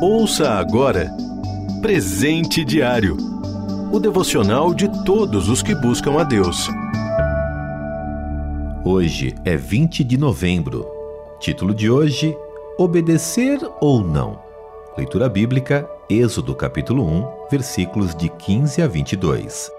Ouça agora Presente Diário o devocional de todos os que buscam a Deus. Hoje é 20 de novembro. Título de hoje: Obedecer ou não? Leitura bíblica, Êxodo capítulo 1, versículos de 15 a 22.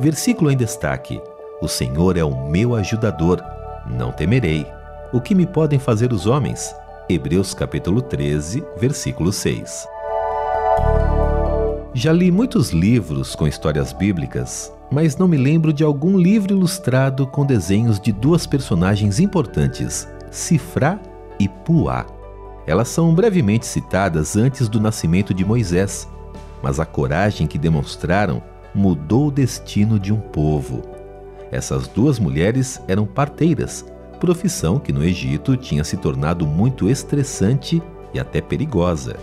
Versículo em destaque: O Senhor é o meu ajudador, não temerei. O que me podem fazer os homens? Hebreus capítulo 13, versículo 6. Já li muitos livros com histórias bíblicas, mas não me lembro de algum livro ilustrado com desenhos de duas personagens importantes, Sifrá e Puá. Elas são brevemente citadas antes do nascimento de Moisés, mas a coragem que demonstraram mudou o destino de um povo. Essas duas mulheres eram parteiras profissão que no Egito tinha se tornado muito estressante e até perigosa.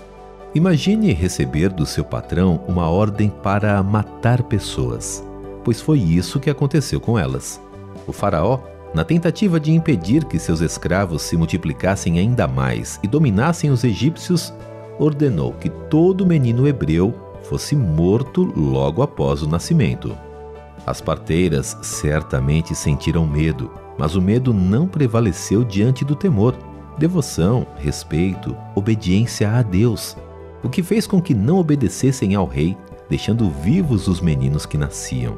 Imagine receber do seu patrão uma ordem para matar pessoas, pois foi isso que aconteceu com elas. O Faraó, na tentativa de impedir que seus escravos se multiplicassem ainda mais e dominassem os egípcios, ordenou que todo menino hebreu fosse morto logo após o nascimento. As parteiras certamente sentiram medo mas o medo não prevaleceu diante do temor, devoção, respeito, obediência a Deus, o que fez com que não obedecessem ao rei, deixando vivos os meninos que nasciam.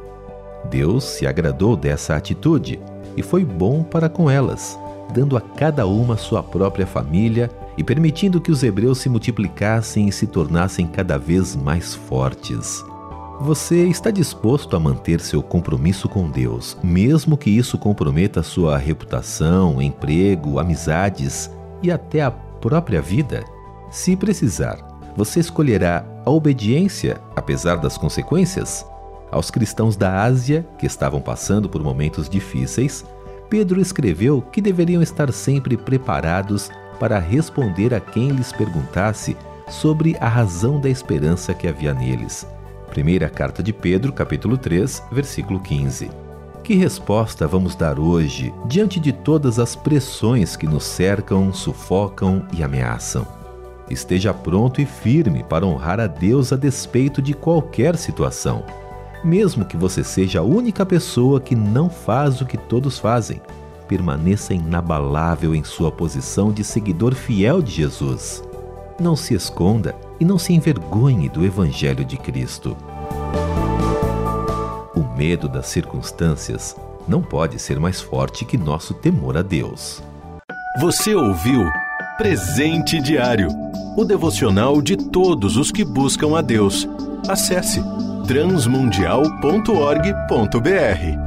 Deus se agradou dessa atitude e foi bom para com elas, dando a cada uma sua própria família e permitindo que os hebreus se multiplicassem e se tornassem cada vez mais fortes. Você está disposto a manter seu compromisso com Deus, mesmo que isso comprometa sua reputação, emprego, amizades e até a própria vida? Se precisar, você escolherá a obediência apesar das consequências? Aos cristãos da Ásia, que estavam passando por momentos difíceis, Pedro escreveu que deveriam estar sempre preparados para responder a quem lhes perguntasse sobre a razão da esperança que havia neles Primeira carta de Pedro, capítulo 3, versículo 15. Que resposta vamos dar hoje diante de todas as pressões que nos cercam, sufocam e ameaçam? Esteja pronto e firme para honrar a Deus a despeito de qualquer situação, mesmo que você seja a única pessoa que não faz o que todos fazem. Permaneça inabalável em sua posição de seguidor fiel de Jesus. Não se esconda e não se envergonhe do Evangelho de Cristo. O medo das circunstâncias não pode ser mais forte que nosso temor a Deus. Você ouviu Presente Diário o devocional de todos os que buscam a Deus. Acesse transmundial.org.br.